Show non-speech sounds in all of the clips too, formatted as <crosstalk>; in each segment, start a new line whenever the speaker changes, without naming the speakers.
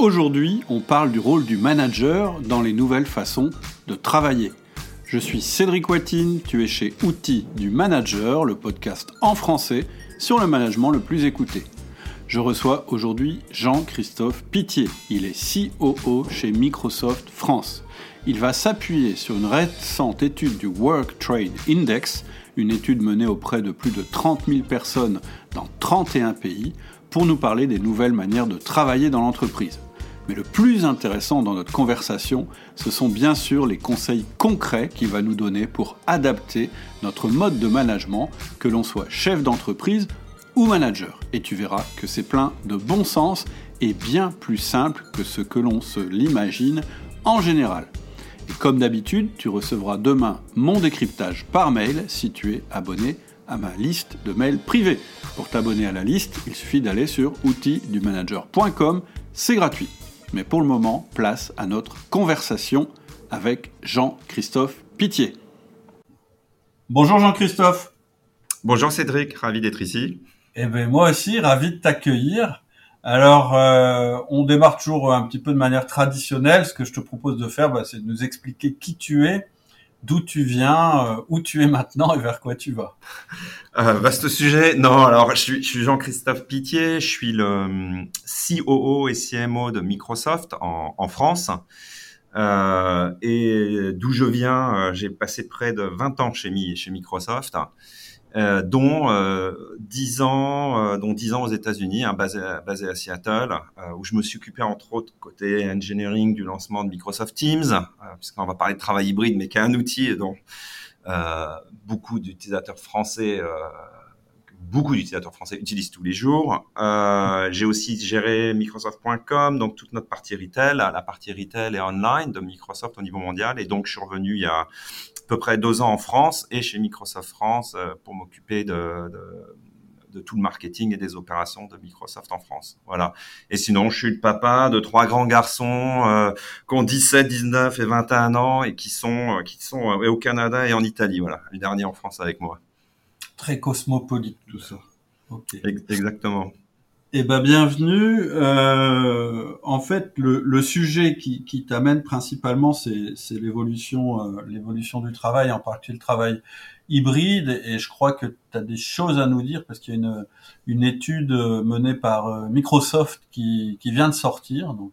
Aujourd'hui, on parle du rôle du manager dans les nouvelles façons de travailler. Je suis Cédric Watine, tu es chez Outils du Manager, le podcast en français sur le management le plus écouté. Je reçois aujourd'hui Jean-Christophe Pitié. Il est COO chez Microsoft France. Il va s'appuyer sur une récente étude du Work Trade Index, une étude menée auprès de plus de 30 000 personnes dans 31 pays, pour nous parler des nouvelles manières de travailler dans l'entreprise. Mais le plus intéressant dans notre conversation, ce sont bien sûr les conseils concrets qu'il va nous donner pour adapter notre mode de management, que l'on soit chef d'entreprise ou manager. Et tu verras que c'est plein de bon sens et bien plus simple que ce que l'on se l'imagine en général. Et comme d'habitude, tu recevras demain mon décryptage par mail si tu es abonné à ma liste de mails privés. Pour t'abonner à la liste, il suffit d'aller sur outildumanager.com, c'est gratuit. Mais pour le moment, place à notre conversation avec Jean-Christophe Pitié. Bonjour Jean-Christophe.
Bonjour Cédric, ravi d'être ici.
Eh bien moi aussi, ravi de t'accueillir. Alors, euh, on démarre toujours un petit peu de manière traditionnelle. Ce que je te propose de faire, bah, c'est de nous expliquer qui tu es, d'où tu viens, euh, où tu es maintenant et vers quoi tu vas.
Euh, vaste sujet. Non, alors je suis, Jean-Christophe Pitié, je suis le euh, COO et CMO de Microsoft en, France. Euh, et d'où je viens, j'ai passé près de 20 ans chez Microsoft. Euh, dont euh, 10 ans, euh, dont 10 ans aux États-Unis, hein, basé, basé à Seattle, euh, où je me suis occupé entre autres côté engineering du lancement de Microsoft Teams, puisqu'on va parler de travail hybride, mais qui est un outil dont beaucoup d'utilisateurs français beaucoup d'utilisateurs français utilisent tous les jours. Euh, j'ai aussi géré Microsoft.com, donc toute notre partie retail, la partie retail et online de Microsoft au niveau mondial. Et donc, je suis revenu il y a peu près deux ans en France et chez Microsoft France euh, pour m'occuper de, de, de, tout le marketing et des opérations de Microsoft en France. Voilà. Et sinon, je suis le papa de trois grands garçons euh, qui ont 17, 19 et 21 ans et qui sont, euh, qui sont au Canada et en Italie. Voilà. Le dernier en France avec moi.
Très cosmopolite tout ça.
Exactement.
Eh ben bienvenue. Euh, en fait, le, le sujet qui, qui t'amène principalement, c'est l'évolution, euh, l'évolution du travail, en particulier le travail hybride. Et je crois que tu as des choses à nous dire parce qu'il y a une, une étude menée par euh, Microsoft qui, qui vient de sortir. Donc,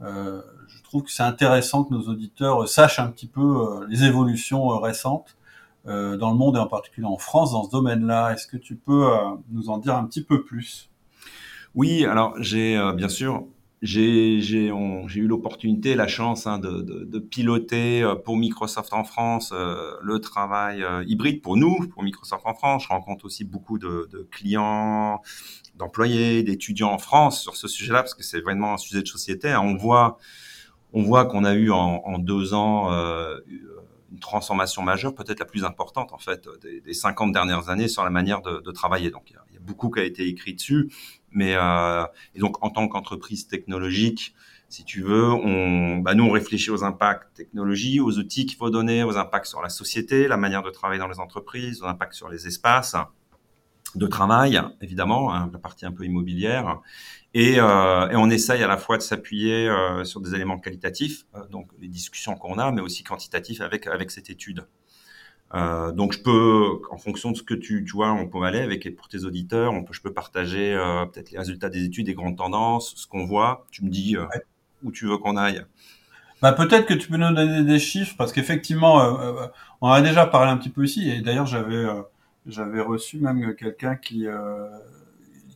euh, je trouve que c'est intéressant que nos auditeurs sachent un petit peu les évolutions récentes dans le monde et en particulier en France dans ce domaine-là. Est-ce que tu peux nous en dire un petit peu plus?
Oui, alors j'ai euh, bien sûr j'ai eu l'opportunité, la chance hein, de, de, de, piloter euh, pour Microsoft en France euh, le travail hybride pour nous, pour Microsoft en France. Je rencontre aussi beaucoup de, de clients, d'employés, d'étudiants en France sur ce sujet-là parce que c'est vraiment un sujet de société. On voit on voit qu'on a eu en, en deux ans une transformation majeure, peut-être la plus importante en fait des, des 50 dernières années sur la manière de, travailler. Donc il y a beaucoup qui a été écrit dessus. Mais euh, donc en tant qu'entreprise technologique, si tu veux, bah nous on réfléchit aux impacts technologiques, aux outils qu'il faut donner, aux impacts sur la société, la manière de travailler dans les entreprises, aux impacts sur les espaces de travail, évidemment, hein, la partie un peu immobilière. Et, euh, et on essaye à la fois de s'appuyer euh, sur des éléments qualitatifs, euh, donc les discussions qu'on a, mais aussi quantitatifs avec avec cette étude. Euh, donc je peux, en fonction de ce que tu, tu vois, on peut aller avec pour tes auditeurs, on peut, je peux partager euh, peut-être les résultats des études, des grandes tendances, ce qu'on voit. Tu me dis euh, où tu veux qu'on aille.
Bah peut-être que tu peux nous donner des chiffres parce qu'effectivement, on a déjà parlé un petit peu ici et d'ailleurs j'avais j'avais reçu même quelqu'un qui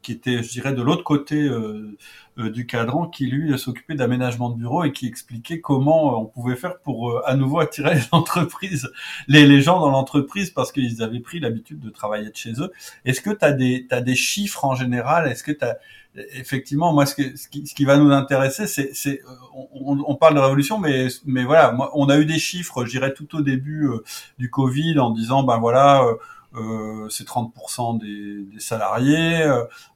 qui était, je dirais, de l'autre côté euh, euh, du cadran, qui lui s'occupait d'aménagement de bureau et qui expliquait comment euh, on pouvait faire pour à nouveau attirer <laughs> les entreprises, les, les gens dans l'entreprise parce qu'ils avaient pris l'habitude de travailler de chez eux. Est-ce que tu as des, as des chiffres en général? Est-ce que tu as effectivement, moi, ce, que, ce, qui, ce, qui, va nous intéresser, c'est, on, on, parle de révolution, mais, mais voilà, moi, on a eu des chiffres, je dirais, tout au début du Covid, en disant, ben voilà, euh, c'est 30% des, des salariés,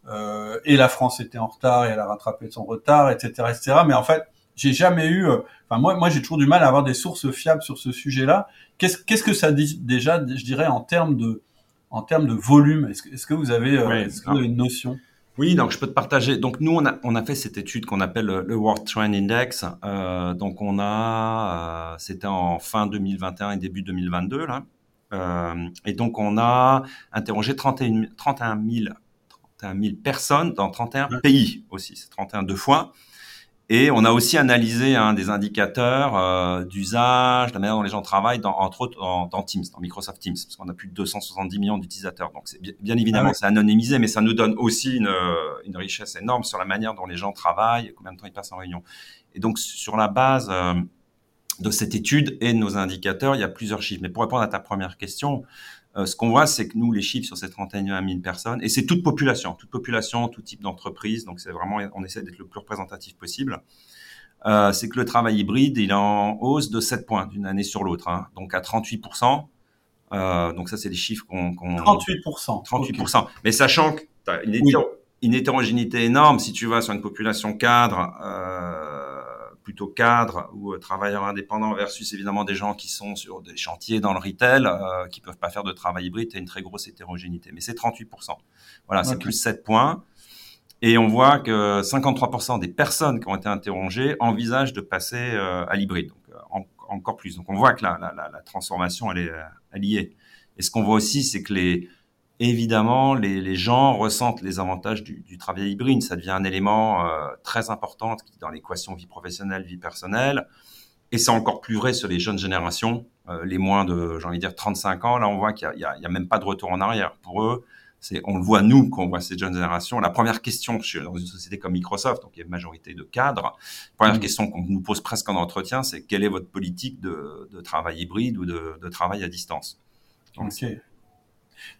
euh, et la France était en retard et elle a rattrapé son retard, etc., etc. Mais en fait, j'ai jamais eu, euh, enfin moi, moi j'ai toujours du mal à avoir des sources fiables sur ce sujet-là. Qu'est-ce, qu'est-ce que ça dit déjà, je dirais en termes de, en termes de volume? Est-ce que, est-ce que vous avez, euh, est-ce que vous avez une notion?
Oui, donc je peux te partager. Donc nous, on a, on a fait cette étude qu'on appelle le, World Trend Index. Euh, donc on a, euh, c'était en fin 2021 et début 2022 là. Euh, et donc on a interrogé 31, 31 000, 31 000 personnes dans 31 pays aussi. C'est 31 deux fois. Et on a aussi analysé hein, des indicateurs euh, d'usage, la manière dont les gens travaillent, dans, entre autres dans, dans, Teams, dans Microsoft Teams, parce qu'on a plus de 270 millions d'utilisateurs. Donc, bien, évidemment, ah c'est anonymisé, mais ça nous donne aussi une, une, richesse énorme sur la manière dont les gens travaillent, combien de temps ils passent en réunion. Et donc, sur la base euh, de cette étude et de nos indicateurs, il y a plusieurs chiffres. Mais pour répondre à ta première question, euh, ce qu'on voit, c'est que nous, les chiffres sur ces 31 000 personnes, et c'est toute population, toute population, tout type d'entreprise, donc c'est vraiment, on essaie d'être le plus représentatif possible, euh, c'est que le travail hybride, il est en hausse de 7 points d'une année sur l'autre, hein, donc à 38%. Euh, donc ça, c'est des chiffres qu'on...
38%.
38%. Mais sachant que tu as une, une, hétérogénéité énorme, si tu vas sur une population cadre, euh, plutôt cadres ou euh, travailleurs indépendants versus évidemment des gens qui sont sur des chantiers dans le retail, euh, qui peuvent pas faire de travail hybride, tu une très grosse hétérogénéité. Mais c'est 38%. Voilà, c'est plus 7 points. Et on voit que 53% des personnes qui ont été interrogées envisagent de passer euh, à l'hybride, donc encore plus. Donc on voit que la, la transformation, elle est, elle y est. Et ce qu'on voit aussi, c'est que les, évidemment, les, les, gens ressentent les avantages du, du, travail hybride. Ça devient un élément euh, très important dans l'équation vie professionnelle, vie personnelle. Et c'est encore plus vrai sur les jeunes générations, euh, les moins de, j'ai envie de dire, 35 ans. Là, on voit qu'il n'y a, a, même pas de retour en arrière. Pour eux, c'est, on le voit nous quand on voit ces jeunes générations. La première question dans une société comme Microsoft, donc il y a une majorité de cadres, la première mmh. question qu'on nous pose presque en entretien, c'est quelle est votre politique de, de travail hybride ou de, de travail à distance?
Donc, okay.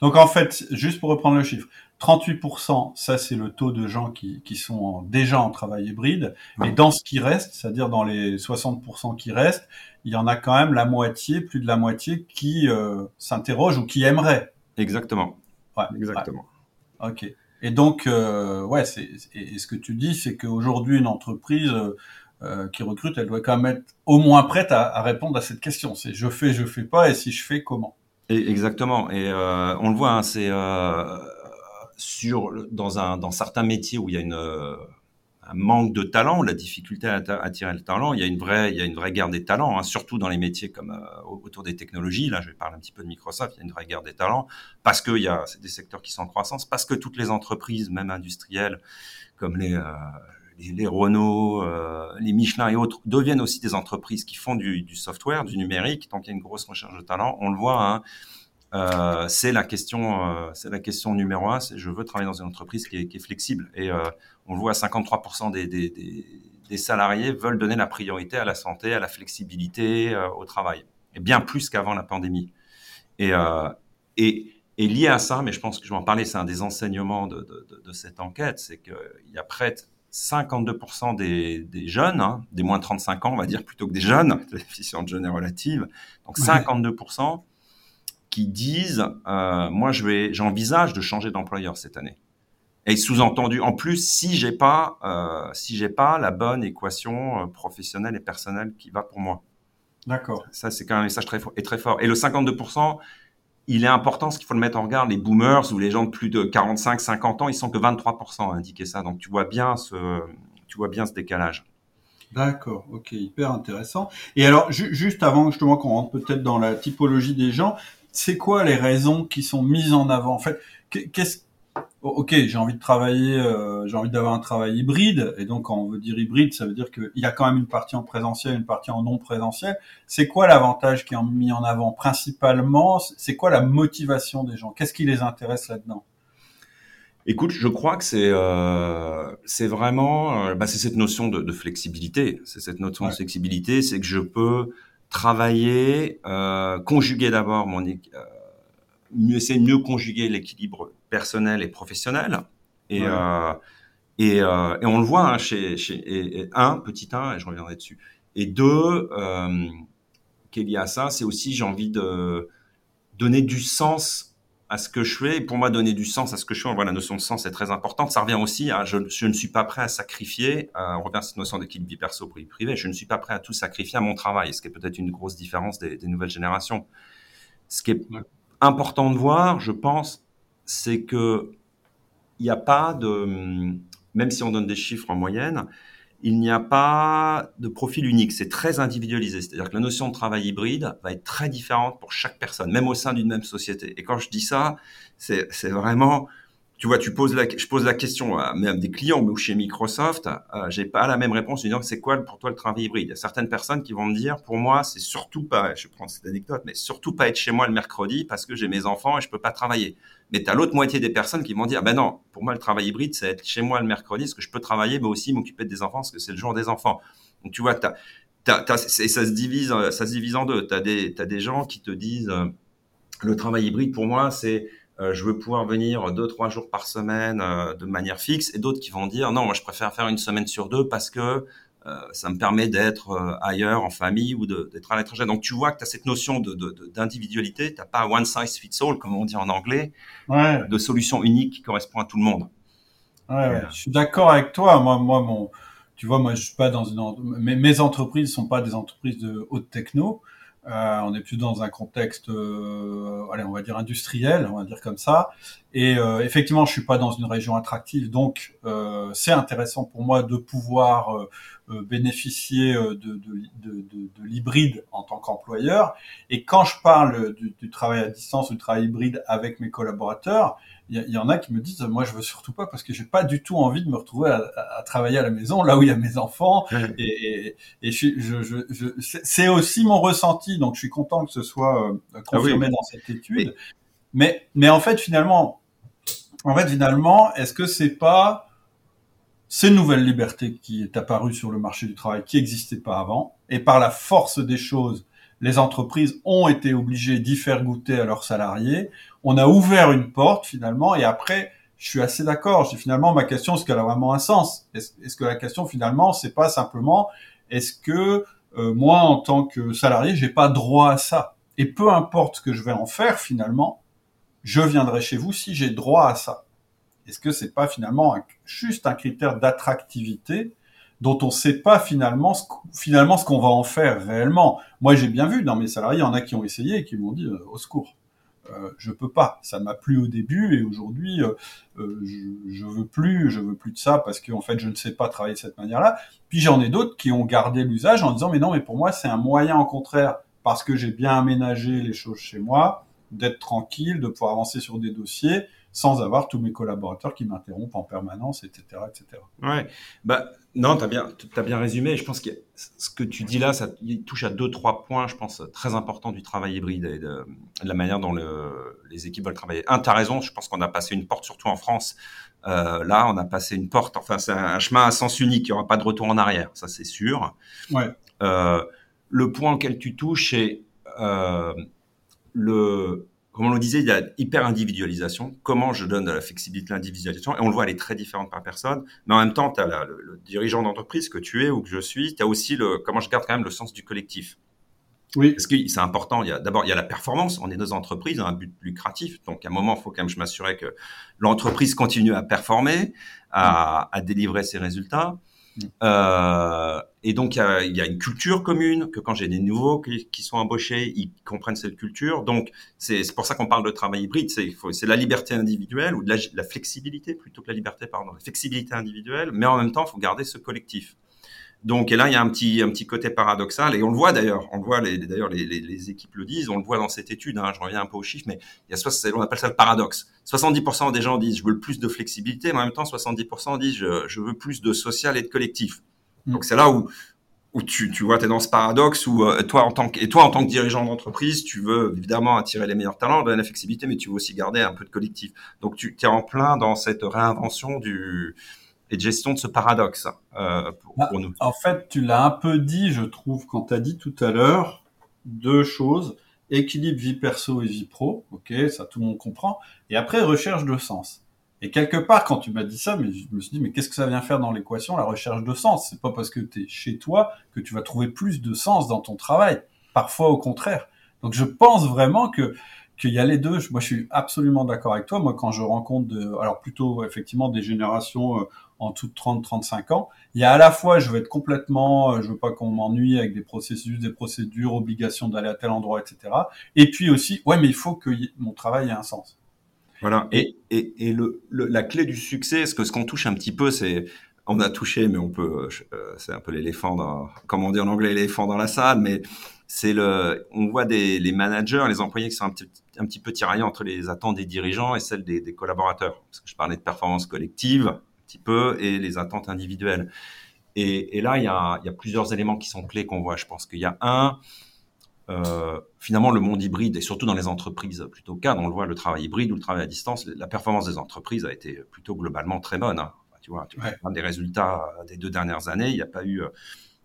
Donc en fait, juste pour reprendre le chiffre, 38%, ça c'est le taux de gens qui, qui sont déjà en travail hybride. Et dans ce qui reste, c'est-à-dire dans les 60% qui restent, il y en a quand même la moitié, plus de la moitié, qui euh, s'interrogent ou qui aimeraient.
Exactement. Ouais, Exactement.
Ouais. Ok. Et donc, euh, ouais, c'est, et, ce que tu dis, c'est qu'aujourd'hui, une entreprise euh, qui recrute, elle doit quand même être au moins prête à, à répondre à cette question. C'est je fais, je fais pas, et si je fais, comment?
Exactement. Et euh, on le voit, hein, c'est euh, dans dans certains métiers où il y a une euh, un manque de talent, la difficulté à attirer le talent, il y a une vraie il y a une vraie guerre des talents, hein, surtout dans les métiers comme euh, autour des technologies. Là, je vais parler un petit peu de Microsoft. Il y a une vraie guerre des talents parce que il y a des secteurs qui sont en croissance, parce que toutes les entreprises, même industrielles, comme les euh, les, Renault, euh, les Michelin et autres deviennent aussi des entreprises qui font du, software, du numérique. Tant qu'il y a une grosse recherche de talent, on le voit. Hein, euh, c'est la question, euh, c'est la question numéro un. C'est je veux travailler dans une entreprise qui est, flexible. Et on le voit, 53% des, salariés veulent donner la priorité à la santé, à la flexibilité, au travail, et bien plus qu'avant la pandémie. Et, lié à ça, mais je pense que je vais en parler, c'est un des enseignements de, de cette enquête, c'est qu'il y a près 52% des, des jeunes, hein, des moins de 35 ans, on va dire, plutôt que des jeunes, <laughs> définition de jeune est relative, donc 52% qui disent, euh, moi, je vais, j'envisage de changer d'employeur cette année. Et sous-entendu, en plus, si j'ai pas, euh, si j'ai pas la bonne équation euh, professionnelle et personnelle qui va pour moi.
D'accord.
Ça, c'est quand même un message très fort, et très fort. Et le 52%, il est important, ce qu'il faut le mettre en regard, les boomers ou les gens de plus de 45, 50 ans, ils sont que 23% à indiquer ça. Donc tu vois bien ce, tu vois bien ce décalage.
D'accord, ok, hyper intéressant. Et alors, ju juste avant justement qu'on rentre peut-être dans la typologie des gens, c'est quoi les raisons qui sont mises en avant? En fait, qu'est-ce ok, j'ai envie de travailler, euh, j'ai envie d'avoir un travail hybride, et donc quand on veut dire hybride, ça veut dire qu'il y a quand même une partie en présentiel, une partie en non présentiel. C'est quoi l'avantage qui est mis en avant principalement? C'est quoi la motivation des gens? Qu'est-ce qui les intéresse là-dedans?
Écoute, je crois que c'est euh, c'est vraiment euh, bah, c'est cette notion de, de flexibilité. C'est cette notion ouais. de flexibilité, c'est que je peux travailler, euh, conjuguer d'abord mon euh, mieux essayer de mieux conjuguer l'équilibre personnel et professionnel. Et, ouais. euh, et, euh, et, on le voit hein, chez, chez et, et un, petit un, et je reviendrai dessus. Et deux, euh, qu'il y a ça, c'est aussi j'ai envie de donner du sens à ce que je fais. Et pour moi, donner du sens à ce que je fais, on voit la notion de sens est très importante. Ça revient aussi à je, je ne suis pas prêt à sacrifier, euh, on revient à cette notion d'équilibre vie perso vie privée, je ne suis pas prêt à tout sacrifier à mon travail, ce qui est peut-être une grosse différence des, des nouvelles générations. Ce qui est important de voir, je pense, c'est que il n'y a pas de, même si on donne des chiffres en moyenne, il n'y a pas de profil unique. C'est très individualisé. C'est-à-dire que la notion de travail hybride va être très différente pour chaque personne, même au sein d'une même société. Et quand je dis ça, c'est vraiment tu vois, tu poses la, je pose la question à même des clients, mais chez Microsoft, euh, j'ai pas la même réponse en disant c'est quoi pour toi le travail hybride. Il y a certaines personnes qui vont me dire, pour moi, c'est surtout pas, je prends cette anecdote, mais surtout pas être chez moi le mercredi parce que j'ai mes enfants et je peux pas travailler. Mais tu as l'autre moitié des personnes qui vont dire, ben non, pour moi le travail hybride, c'est être chez moi le mercredi parce que je peux travailler, mais aussi m'occuper des enfants parce que c'est le jour des enfants. Donc tu vois, t'as, t'as, ça se divise, ça se divise en deux. Tu as des, t'as des gens qui te disent, euh, le travail hybride pour moi, c'est je veux pouvoir venir deux trois jours par semaine euh, de manière fixe, et d'autres qui vont dire non, moi je préfère faire une semaine sur deux parce que euh, ça me permet d'être ailleurs en famille ou d'être à l'étranger. Donc tu vois que tu as cette notion d'individualité, de, de, tu n'as pas one size fits all comme on dit en anglais, de solution unique qui correspond à tout le monde.
Ouais, je suis d'accord avec toi. Moi, moi, mon, tu vois, moi, je suis pas dans une, mes, mes entreprises sont pas des entreprises de haute techno. Euh, on est plus dans un contexte, euh, allez, on va dire industriel, on va dire comme ça. Et euh, effectivement, je suis pas dans une région attractive, donc euh, c'est intéressant pour moi de pouvoir euh, bénéficier de, de, de, de l'hybride en tant qu'employeur. Et quand je parle du, du, travail à distance ou du travail hybride avec mes collaborateurs, il y, en a qui me disent moi je veux surtout pas parce que j'ai pas du tout envie de me retrouver à, travailler à la maison là où il y a mes enfants. Et, et, je, je, je, c'est aussi mon ressenti. Donc je suis content que ce soit euh, ah confirmé dans cette étude. Mais mais en fait finalement en fait finalement est-ce que c'est pas ces nouvelles libertés qui est apparue sur le marché du travail qui n'existait pas avant et par la force des choses les entreprises ont été obligées d'y faire goûter à leurs salariés. On a ouvert une porte finalement, et après, je suis assez d'accord. Finalement, ma question, est-ce qu'elle a vraiment un sens? Est-ce que la question finalement, c'est pas simplement, est-ce que euh, moi, en tant que salarié, j'ai pas droit à ça? Et peu importe ce que je vais en faire finalement, je viendrai chez vous si j'ai droit à ça. Est-ce que c'est pas finalement juste un critère d'attractivité dont on ne sait pas finalement ce, finalement ce qu'on va en faire réellement. Moi, j'ai bien vu dans mes salariés, il y en a qui ont essayé et qui m'ont dit euh, au secours. Euh, je peux pas. Ça m'a plu au début et aujourd'hui, euh, euh, je, je veux plus, je veux plus de ça parce qu'en fait, je ne sais pas travailler de cette manière-là. Puis j'en ai d'autres qui ont gardé l'usage en disant mais non, mais pour moi, c'est un moyen au contraire parce que j'ai bien aménagé les choses chez moi, d'être tranquille, de pouvoir avancer sur des dossiers sans avoir tous mes collaborateurs qui m'interrompent en permanence, etc., etc.
Ouais, bah non, t'as bien, as bien résumé. Je pense que ce que tu dis là, ça touche à deux, trois points, je pense, très importants du travail hybride et de, la manière dont le, les équipes veulent travailler. Un, t'as raison. Je pense qu'on a passé une porte, surtout en France. Euh, là, on a passé une porte. Enfin, c'est un chemin à sens unique. Il n'y aura pas de retour en arrière, ça c'est sûr.
Ouais.
Euh, le point auquel tu touches, c'est euh, le comme on le disait, il y a hyper individualisation. Comment je donne de la flexibilité, l'individualisation, et on le voit, elle est très différente par personne. Mais en même temps, tu as le, le, dirigeant d'entreprise que tu es ou que je suis, tu as aussi le comment je garde quand même le sens du collectif.
Oui.
Parce que c'est important. Il y a d'abord il y a la performance. On est dans une entreprise, un but lucratif. Donc à un moment, il faut quand même je m'assurer que l'entreprise continue à performer, à, à délivrer ses résultats. Euh, et donc, il y, a, une culture commune, que quand j'ai des nouveaux qui, sont embauchés, ils comprennent cette culture. Donc, c'est pour ça qu'on parle de travail hybride. C'est la liberté individuelle ou la, la, flexibilité plutôt que la liberté, pardon, la flexibilité individuelle. Mais en même temps, il faut garder ce collectif. Donc, et là, il y a un petit, un petit côté paradoxal, et on le voit d'ailleurs, on le voit, les, d'ailleurs, les, les, les, équipes le disent, on le voit dans cette étude, hein, je reviens un peu aux chiffres, mais il y a, on appelle ça le paradoxe. 70% des gens disent, je veux plus de flexibilité, mais en même temps, 70% disent, je, je veux plus de social et de collectif. Mm. Donc, c'est là où, où tu, tu vois, tu es dans ce paradoxe où euh, toi, en tant que, et toi, en tant que dirigeant d'entreprise, tu veux évidemment attirer les meilleurs talents, donner la flexibilité, mais tu veux aussi garder un peu de collectif. Donc, tu es en plein dans cette réinvention du, et de gestion de ce paradoxe euh, pour,
bah,
nous.
En fait, tu l'as un peu dit, je trouve, quand tu as dit tout à l'heure deux choses équilibre vie perso et vie pro, ok, ça tout le monde comprend, et après recherche de sens. Et quelque part, quand tu m'as dit ça, mais je me suis dit, mais qu'est-ce que ça vient faire dans l'équation, la recherche de sens? C'est pas parce que tu es chez toi que tu vas trouver plus de sens dans ton travail. Parfois, au contraire. Donc, je pense vraiment que qu'il y a les deux. Moi, je suis absolument d'accord avec toi. Moi, quand je rencontre, de, alors plutôt effectivement des générations euh, en tout 30-35 ans, il y a à la fois, je veux être complètement, euh, je veux pas qu'on m'ennuie avec des processus, des procédures, obligations d'aller à tel endroit, etc. Et puis aussi, ouais, mais il faut que mon travail ait un sens.
Voilà. Et, et, et le, la clé du succès, ce que ce qu'on touche un petit peu, c'est on a touché, mais on peut, euh, c'est un peu l'éléphant, dans, comme on dit en anglais, l'éléphant dans la salle, mais c'est le, on voit des les managers, les employés qui sont un petit, petit peu tiraillés entre les attentes des dirigeants et celles des, collaborateurs. Parce que je parlais de performance collective un petit peu et les attentes individuelles. Et, là, il y, a, il y a plusieurs éléments qui sont clés qu'on voit. Je pense qu'il y a un, euh, finalement, le monde hybride, et surtout dans les entreprises plutôt cadres, on le voit, le travail hybride ou le travail à distance, la performance des entreprises a été plutôt globalement très bonne. Hein. Tu vois, tu vois des résultats des deux dernières années, il n'y a pas eu euh,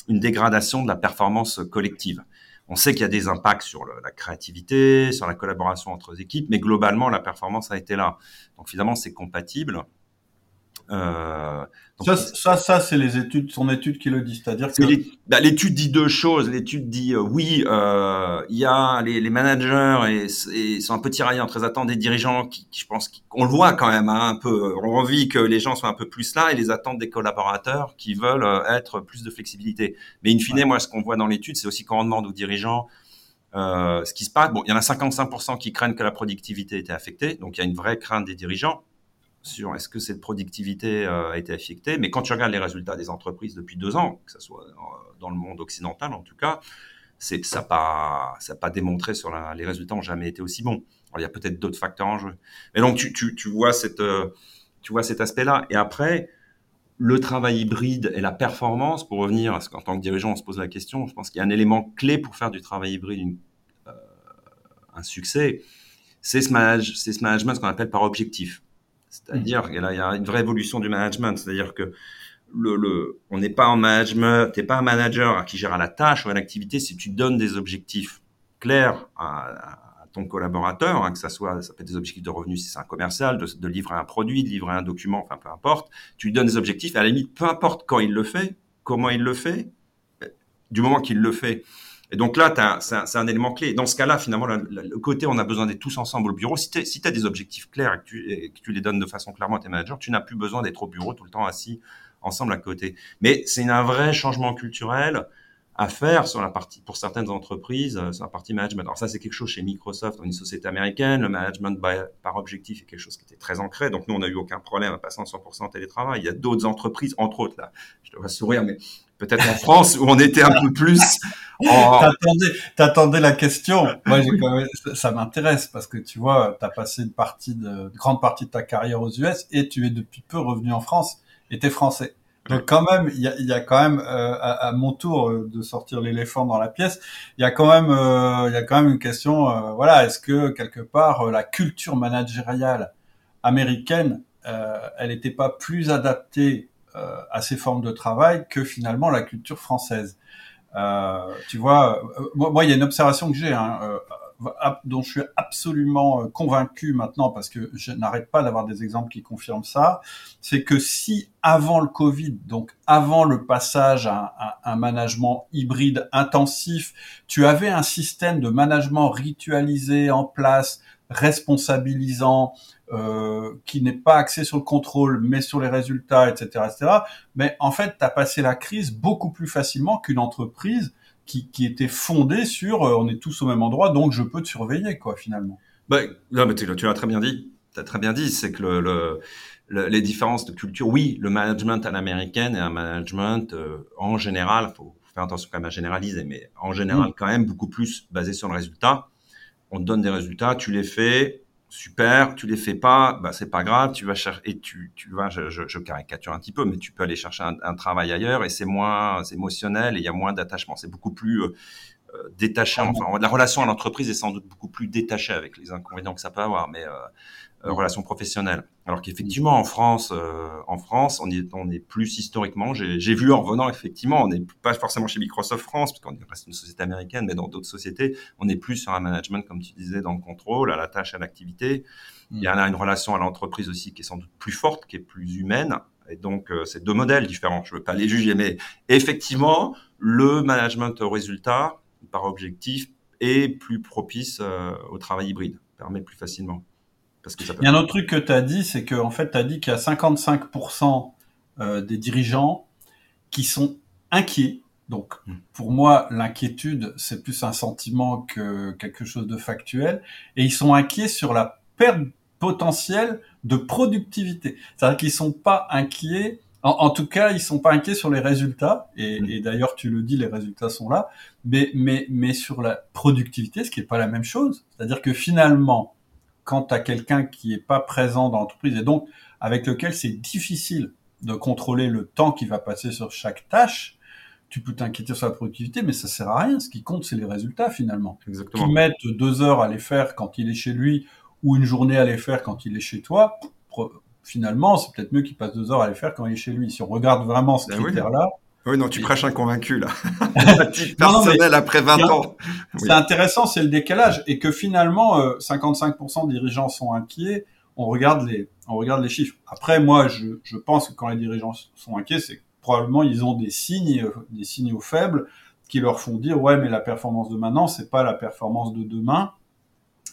une dégradation de la performance collective. On sait qu'il y a des impacts sur le, la créativité, sur la collaboration entre équipes, mais globalement, la performance a été là. Donc finalement, c'est compatible.
Euh, ça, ça, ça c'est les études, son étude qui le dit, c'est-à-dire que
bah, l'étude dit deux choses. L'étude dit euh, oui, euh, il y a les, les managers et, et, sont un peu tiraillés entre les attentes des dirigeants, qui, qui je pense qu'on le voit quand même hein, un peu. On a envie que les gens soient un peu plus là et les attentes des collaborateurs qui veulent euh, être plus de flexibilité. Mais in fine, moi, ce qu'on voit dans l'étude, c'est aussi quand on demande aux dirigeants euh, ce qui se passe. Bon, il y en a 55% qui craignent que la productivité ait été affectée, donc il y a une vraie crainte des dirigeants sur est-ce que cette productivité euh, a été affectée. Mais quand tu regardes les résultats des entreprises depuis deux ans, que ce soit dans le monde occidental en tout cas, ça n'a pas ça pas démontré sur les résultats ont jamais été aussi bons. Alors, il y a peut-être d'autres facteurs en jeu. Mais donc euh, tu vois cet aspect-là. Et après le travail hybride et la performance, pour revenir à ce qu'en tant que dirigeant on se pose la question, je pense qu'il y a un élément clé pour faire du travail hybride euh, un succès, c'est ce, ce management ce qu'on appelle par objectif. C'est-à-dire, il y a une vraie évolution du management. C'est-à-dire que le, le, on n'est pas en management, t'es pas un manager qui gère à la tâche ou à l'activité. Si tu donnes des objectifs clairs à, à ton collaborateur, hein, que ça soit, ça peut être des objectifs de revenus si c'est un commercial, de, de, livrer un produit, de livrer un document, enfin peu importe. Tu lui donnes des objectifs. À la limite, peu importe quand il le fait, comment il le fait, du moment qu'il le fait, et donc là, c'est un, un, élément clé. Dans ce cas-là, finalement, le, côté on a besoin d'être tous ensemble au bureau, si tu si as des objectifs clairs et que, tu, et que, tu, les donnes de façon clairement à tes managers, tu n'as plus besoin d'être au bureau tout le temps assis ensemble à côté. Mais c'est un vrai changement culturel à faire sur la partie, pour certaines entreprises, euh, sur la partie management. Alors ça, c'est quelque chose chez Microsoft, une société américaine. Le management par objectif est quelque chose qui était très ancré. Donc nous, on n'a eu aucun problème à passer en 100% en télétravail. Il y a d'autres entreprises, entre autres, là, je te vois sourire, mais peut-être en France où on était un peu plus.
En... <laughs> T'attendais, t'attendais la question. Moi, j'ai quand même, ça m'intéresse parce que tu vois, t'as passé une partie de, une grande partie de ta carrière aux US et tu es depuis peu revenu en France et t'es français. Donc quand même, il y a, y a, quand même euh, à, mon tour euh, de sortir l'éléphant dans la pièce. Il y a quand même, euh, il y a quand même une question. Euh, voilà, est-ce que quelque part la culture managériale américaine, elle n'était pas plus adaptée à ces formes de travail que finalement la culture française Tu vois, moi, il y a une observation que j'ai. Hein, dont je suis absolument euh, convaincu maintenant parce que je n'arrête pas d'avoir des exemples qui confirment ça, c'est que si avant le Covid, donc avant le passage à, un management hybride intensif, tu avais un système de management ritualisé en place, responsabilisant, euh, qui n'est pas axé sur le contrôle, mais sur les résultats, etc., etc. Mais en fait, tu as passé la crise beaucoup plus facilement qu'une entreprise qui, qui était fondé sur euh, on est tous au même endroit, donc je peux te surveiller, quoi, finalement.
Bah, là, mais tu, l'as très bien dit. Tu as très bien dit, c'est que le, le, les différences de culture, oui, le management à l'américaine et un management euh, en général, faut faire attention quand même à généraliser, mais en général, quand même beaucoup plus basé sur le résultat. On te donne des résultats, tu les fais, super, tu les fais pas, bah c'est pas grave, tu vas chercher et tu tu vas, je, je, je, caricature un petit peu, mais tu peux aller chercher un, un travail ailleurs et c'est moins émotionnel et il y a moins d'attachement, c'est beaucoup plus euh, euh détaché. Enfin, la relation à l'entreprise est sans doute beaucoup plus détachée avec les inconvénients que ça peut avoir, mais euh, relations professionnelles. Alors qu'effectivement en France, euh, en France, on est, on est plus historiquement. J'ai vu en revenant effectivement, on n'est pas forcément chez Microsoft France parce qu'on reste une société américaine, mais dans d'autres sociétés, on est plus sur un management comme tu disais dans le contrôle, à la tâche, à l'activité. Il y en a une relation à l'entreprise aussi qui est sans doute plus forte, qui est plus humaine. Et donc, euh, c'est deux modèles différents. Je veux pas les juger, mais effectivement, le management au résultat, par objectif, est plus propice euh, au travail hybride, permet plus facilement.
Il y a un autre truc que tu as dit, c'est que en fait, tu as dit qu'il y a 55% euh, des dirigeants qui sont inquiets. Donc, hmm. pour moi, l'inquiétude, c'est plus un sentiment que quelque chose de factuel. Et ils sont inquiets sur la perte potentiel de productivité. C'est-à-dire qu'ils sont pas inquiets. En, tout cas, ils sont pas inquiets sur les résultats. Et, mm. et d'ailleurs, tu le dis, les résultats sont là. Mais, mais, mais sur la productivité, ce qui est pas la même chose. C'est-à-dire que finalement, quand tu as quelqu'un qui est pas présent dans l'entreprise et donc avec lequel c'est difficile de contrôler le temps qui va passer sur chaque tâche, tu peux t'inquiéter sur la productivité, mais ça sert à rien. Ce qui compte, c'est les résultats finalement.
Exactement.
Qu'il mette deux heures à les faire quand il est chez lui ou une journée à les faire quand il est chez toi, finalement, c'est peut-être mieux qu'il passe deux heures à les faire quand il est chez lui. Si on regarde vraiment ce ben critère-là.
Oui. Non, tu prêches un convaincu là. <laughs> personnel après 20 ans.
C'est intéressant, c'est le décalage et que finalement, 55% euh, des dirigeants sont inquiets. On regarde les, on regarde les chiffres. Après, moi, je, je pense que quand les dirigeants sont inquiets, c'est probablement ils ont des signes, des signaux faibles qui leur font dire ouais, mais la performance de maintenant, c'est pas la performance de demain.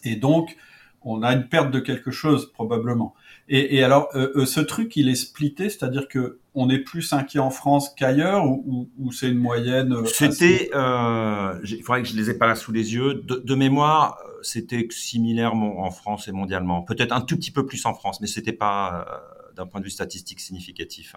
Et donc, on a une perte de quelque chose probablement. Et, et alors, euh, euh, ce truc, il est splitté, c'est-à-dire que on est plus inquiet en France qu'ailleurs, ou, ou, ou c'est une moyenne euh,
C'était, euh, il faudrait que je les ai pas là sous les yeux. De, de mémoire, c'était similaire en France et mondialement. Peut-être un tout petit peu plus en France, mais c'était pas d'un point de vue statistique significatif.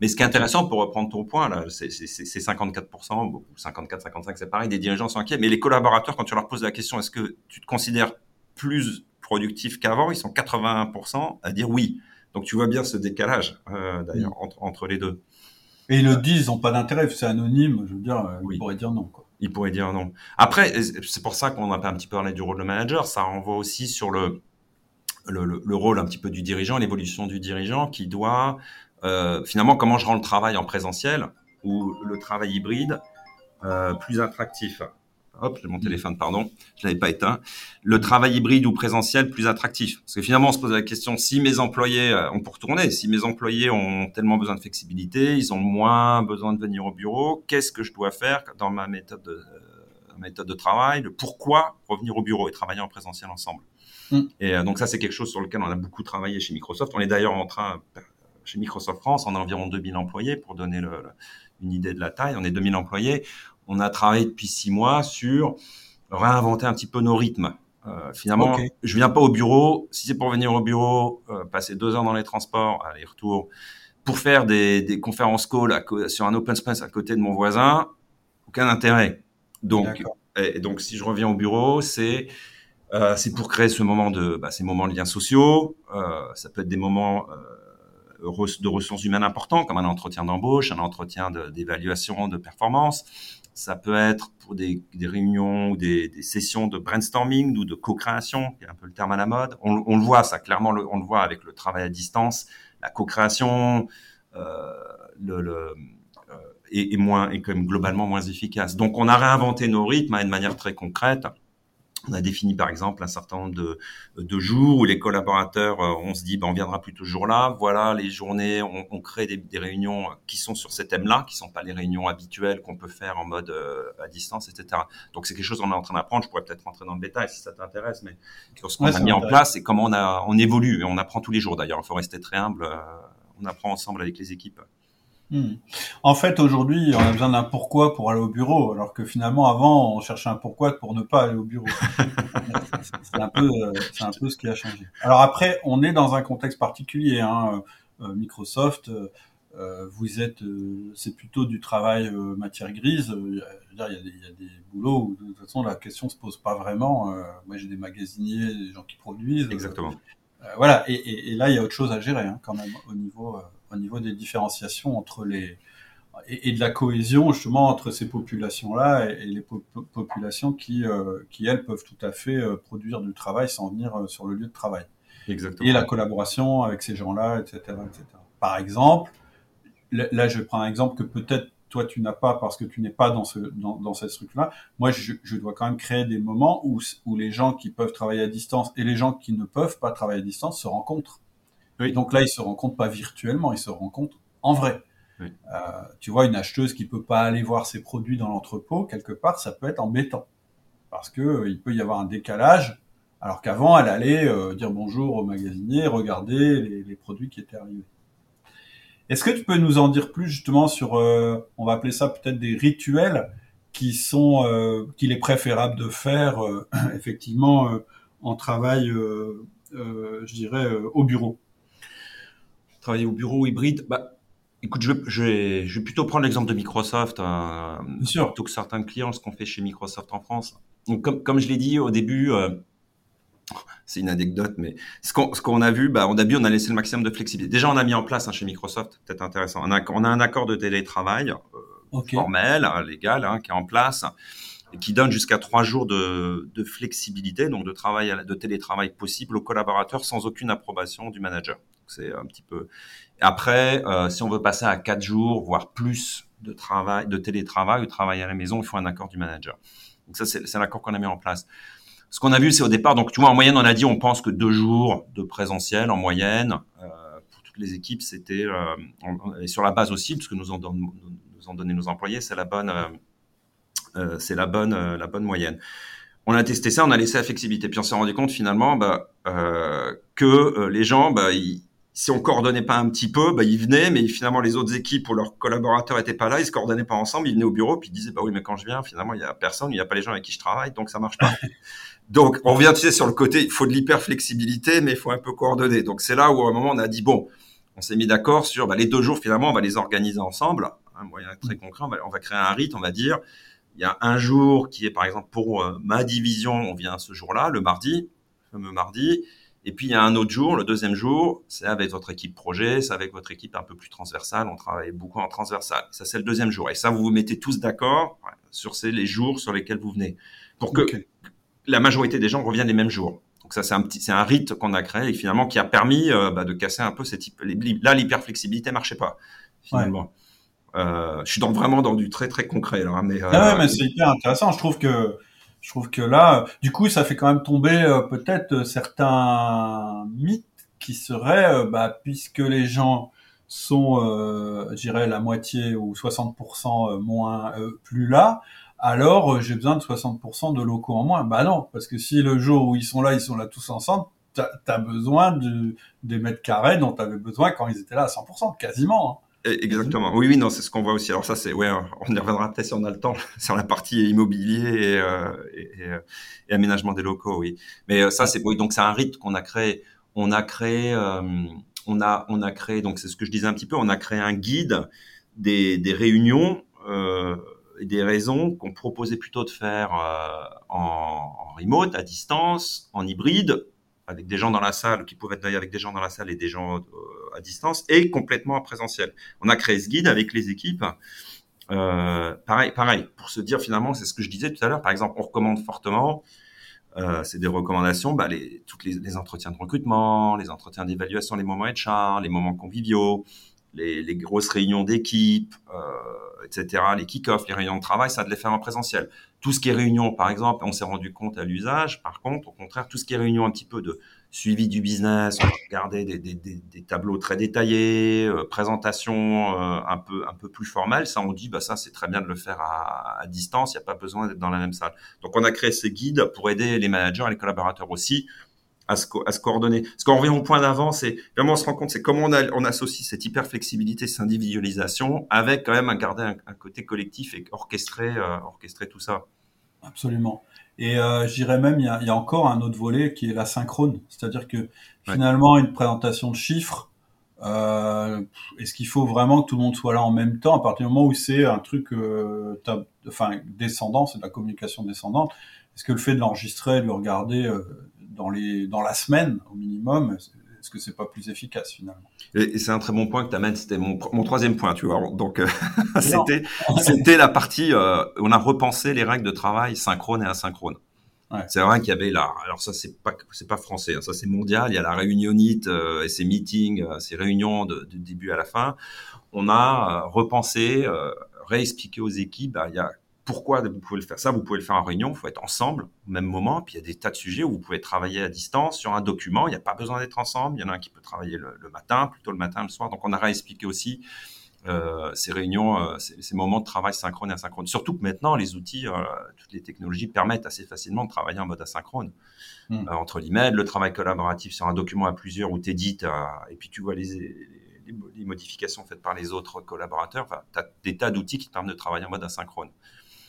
Mais ce qui est intéressant, pour reprendre ton point, là, c'est 54%, ou 54, 55, c'est pareil, des dirigeants sont inquiets, mais les collaborateurs, quand tu leur poses la question, est-ce que tu te considères plus productifs qu'avant, ils sont 81% à dire oui. Donc tu vois bien ce décalage euh, d'ailleurs entre, entre, les deux.
Et ils le disent, ils n'ont pas d'intérêt, c'est anonyme, je veux dire, euh, ils pourraient dire non. Quoi.
Ils pourraient dire non. Après, c'est pour ça qu'on a un petit peu parlé du rôle de manager, ça renvoie aussi sur le, le, le, rôle un petit peu du dirigeant, l'évolution du dirigeant qui doit euh, finalement comment je rends le travail en présentiel ou le travail hybride euh, plus attractif. Hop, j'ai mon téléphone, pardon, je l'avais pas éteint. Le travail hybride ou présentiel plus attractif. Parce que finalement, on se pose la question, si mes employés, euh, on peut retourner, si mes employés ont tellement besoin de flexibilité, ils ont moins besoin de venir au bureau, qu'est-ce que je dois faire dans ma méthode de, euh, méthode de travail, le pourquoi revenir au bureau et travailler en présentiel ensemble. Mm. Et euh, donc ça, c'est quelque chose sur lequel on a beaucoup travaillé chez Microsoft. On est d'ailleurs en train, chez Microsoft France, on a environ 2000 employés pour donner le, une idée de la taille. On est 2000 employés on a travaillé depuis six mois sur réinventer un petit peu nos rythmes. Euh, finalement, je viens pas au bureau. Si c'est pour venir au bureau, euh, passer deux heures dans les transports, aller-retour, pour faire des, conférences call sur un open space à côté de mon voisin, aucun intérêt. Donc, et, donc si je reviens au bureau, c'est euh, c'est pour créer ce moment de bah, ces moments de liens sociaux. ça peut être des moments de ressources humaines importants, comme un entretien d'embauche, un entretien d'évaluation de, de performance ça peut être pour des, réunions ou des, sessions de brainstorming ou de co-création, qui est un peu le terme à la mode. On, le voit, ça clairement, on le voit avec le travail à distance, la co-création euh, le, euh, est, moins, est quand même globalement moins efficace. Donc, on a réinventé nos rythmes hein, de manière très concrète. On a défini par exemple un certain nombre de, de jours où les collaborateurs, euh, on se dit, ben, on viendra plutôt ce jour-là. Voilà, les journées, on, on crée des, des, réunions qui sont sur ces thèmes-là, qui sont pas les réunions habituelles qu'on peut faire en mode euh, à distance, etc. Donc c'est quelque chose qu'on est en train d'apprendre. Je pourrais peut-être rentrer dans le détail si ça t'intéresse, mais sur ce qu'on a mis en place et comment on a, on évolue et on apprend tous les jours. D'ailleurs, il faut rester très humble. Euh, on apprend ensemble avec les équipes.
Hmm. En fait, aujourd'hui, on a besoin d'un pourquoi pour aller au bureau, alors que finalement, avant, on cherchait un pourquoi pour ne pas aller au bureau. <laughs> c'est un peu, euh, c'est un peu ce qui a changé. Alors après, on est dans un contexte particulier. Hein. Euh, Microsoft, euh, vous êtes, c'est plutôt du travail matière grise. Il y, a, il, y a des, il y, a, des, boulots où de toute façon la question se pose pas vraiment. moi, j'ai des magasiniers, des gens qui produisent.
Exactement.
voilà. Et, et, et, là, il y a autre chose à gérer hein, quand même au niveau au niveau des différenciations entre les et, de la cohésion justement entre ces populations-là et, les populations qui, euh, qui elles peuvent tout à fait euh, produire du travail sans venir euh, sur le lieu de travail.
Exactement.
Et la collaboration avec ces gens-là, etc., etc. Par exemple, là je prends un exemple que peut-être toi tu n'as pas parce que tu n'es pas dans ce dans, dans cette structure-là. Moi, je, je, dois quand même créer des moments où où les gens qui peuvent travailler à distance et les gens qui ne peuvent pas travailler à distance se rencontrent. Oui. Donc là, ils se rencontrent pas virtuellement, ils se rencontrent en vrai. Oui. Euh, tu vois, une acheteuse qui peut pas aller voir ses produits dans l'entrepôt, quelque part, ça peut être embêtant. Parce que euh, il peut y avoir un décalage, alors qu'avant, elle allait euh, dire bonjour au magasinier, regarder les, les, produits qui étaient arrivés. Est-ce que tu peux nous en dire plus justement sur, euh, on va appeler ça peut-être des rituels qui sont, euh, qu'il est préférable de faire <clears throat> effectivement en travail je dirais, au bureau?
Travailler au bureau hybride, bah, Écoute, je vais, je, vais, je vais, plutôt prendre l'exemple de Microsoft, euh, plutôt que certains clients, ce qu'on fait chez Microsoft en France. Donc, comme, comme je l'ai dit au début, euh, c'est une anecdote, mais ce qu'on qu'on a vu, bah, au début, on a laissé le maximum de flexibilité. Déjà, on a mis en place hein, chez Microsoft, peut-être intéressant, on a, on a un accord de télétravail euh, formel, hein, légal, hein, qui est en place et qui donne jusqu'à trois jours de, de, flexibilité, donc de travail, de télétravail possible aux collaborateurs sans aucune approbation du manager. C'est un petit peu. Après, euh, si on veut passer à quatre jours, voire plus de travail, de télétravail ou travail à la maison, il faut un accord du manager. Donc ça, c'est l'accord qu'on a mis en place. Ce qu'on a vu, c'est au départ, donc tu vois, en moyenne, on a dit, on pense que deux jours de présentiel en moyenne euh, pour toutes les équipes, c'était euh, et sur la base aussi, parce que nous en, nous en donné nos employés, c'est la bonne, c'est la bonne, la bonne moyenne. On a testé ça, on a laissé la flexibilité, puis on s'est rendu compte finalement bah, que les gens, bah, ils, si on coordonnait pas un petit peu, bah, ils venaient, mais finalement les autres équipes ou leurs collaborateurs étaient pas là, ils se coordonnaient pas ensemble, ils venaient au bureau, puis ils disaient bah oui, mais quand je viens, finalement il y a personne, il n'y a pas les gens avec qui je travaille, donc ça marche pas. <laughs> donc on revient, tu sais, sur le côté, il faut de l'hyper flexibilité, mais il faut un peu coordonner. Donc c'est là où à un moment on a dit bon, on s'est mis d'accord sur bah, les deux jours finalement on va les organiser ensemble, un moyen très concret, on va, on va créer un rite, on va dire il y a un jour qui est par exemple pour euh, ma division, on vient ce jour-là, le mardi, le fameux mardi. Et puis il y a un autre jour, le deuxième jour, c'est avec votre équipe projet, c'est avec votre équipe un peu plus transversale. On travaille beaucoup en transversal. Ça c'est le deuxième jour. Et ça vous vous mettez tous d'accord sur ces les jours sur lesquels vous venez, pour que la majorité des gens reviennent les mêmes jours. Donc ça c'est un petit, c'est un rite qu'on a créé et finalement qui a permis euh, bah, de casser un peu cette là l'hyperflexibilité marchait pas finalement. Euh, je suis vraiment dans du très très concret là, hein,
mais, euh, ah ouais, mais c'est hyper intéressant. Je trouve que je trouve que là, du coup, ça fait quand même tomber euh, peut-être euh, certains mythes qui seraient, euh, bah, puisque les gens sont, euh, je dirais, la moitié ou 60% moins plus là, alors j'ai besoin de 60% de locaux en moins. Bah non, parce que si le jour où ils sont là, ils sont là tous ensemble, t'as as besoin de, des mètres carrés dont tu avais besoin quand ils étaient là à 100%, quasiment. Hein.
Exactement. Oui, oui, non, c'est ce qu'on voit aussi. Alors ça, c'est, ouais, on y reviendra peut-être si on a le temps <laughs> sur la partie immobilier et, euh, euh, et, aménagement des locaux, oui. Mais euh, ça, c'est oui, donc c'est un rite qu'on a créé. On a créé, on a, on a créé. Donc c'est ce que je disais un petit peu. On a créé un guide des, des réunions et des raisons qu'on proposait plutôt de faire en, en remote, à distance, en hybride, avec des gens dans la salle, qui pouvaient être d'ailleurs avec des gens dans la salle et des gens à distance, et complètement en présentiel. On a créé ce guide avec les équipes. Euh, pareil, pareil, pour se dire finalement, c'est ce que je disais tout à l'heure, par exemple, on recommande fortement, euh, c'est des recommandations, bah, les, toutes les, entretiens de recrutement, les entretiens d'évaluation, les moments HR, les moments conviviaux, les, les grosses réunions d'équipe, euh, etc., les kick-offs, les réunions de travail, ça de les faire en présentiel. Tout ce qui est réunion, par exemple, on s'est rendu compte à l'usage. Par contre, au contraire, tout ce qui est réunion un petit peu de suivi du business, regarder des, des, des, des tableaux très détaillés, euh, présentation euh, un peu un peu plus formelle, ça on dit bah ça c'est très bien de le faire à, à distance, il n'y a pas besoin d'être dans la même salle. Donc on a créé ces guides pour aider les managers et les collaborateurs aussi à se, à se coordonner. Ce qu'on revient au point d'avant, c'est vraiment on se rend compte, c'est comment on, a, on associe cette hyper flexibilité, cette individualisation, avec quand même un garder un, côté collectif et orchestrer, euh, orchestrer tout ça.
Absolument. Et euh, je dirais même, il y, a, il y, a, encore un autre volet qui est l'asynchrone, c'est-à-dire que finalement une présentation de chiffres, euh, est-ce qu'il faut vraiment que tout le monde soit là en même temps? À partir du moment où c'est un truc, euh, enfin descendant, c'est de la communication descendante. Est-ce que le fait de l'enregistrer, de le regarder euh, dans, les, dans la semaine au minimum, est-ce que c'est pas plus efficace finalement
Et, c'est un très bon point que tu amènes, c'était mon, mon, troisième point, tu vois. Donc euh, <laughs> c'était c'était la partie, euh, on a repensé les règles de travail synchrone et asynchrone. Ouais. C'est vrai qu'il y avait là, alors ça c'est pas c'est pas français, hein, ça c'est mondial. Il y a la réunionite euh, et ses meetings, ces réunions de, du début à la fin. On a repensé, réexpliqué aux équipes. Bah, il y a pourquoi vous pouvez le faire ça Vous pouvez le faire en réunion, il faut être ensemble au même moment. Puis il y a des tas de sujets où vous pouvez travailler à distance sur un document. Il n'y a pas besoin d'être ensemble. Il y en a un qui peut travailler le, le, matin, plutôt le matin, le soir. Donc on a réexpliqué aussi euh, ces réunions, euh, ces, ces, moments de travail synchrone et asynchrone. Surtout que maintenant, les outils, euh, toutes les technologies permettent assez facilement de travailler en mode asynchrone. Mmh. entre l'email, le travail collaboratif sur un document à plusieurs où tu édites et puis tu vois les, les, les, modifications faites par les autres collaborateurs. Enfin, tu as des tas d'outils qui te permettent de travailler en mode asynchrone.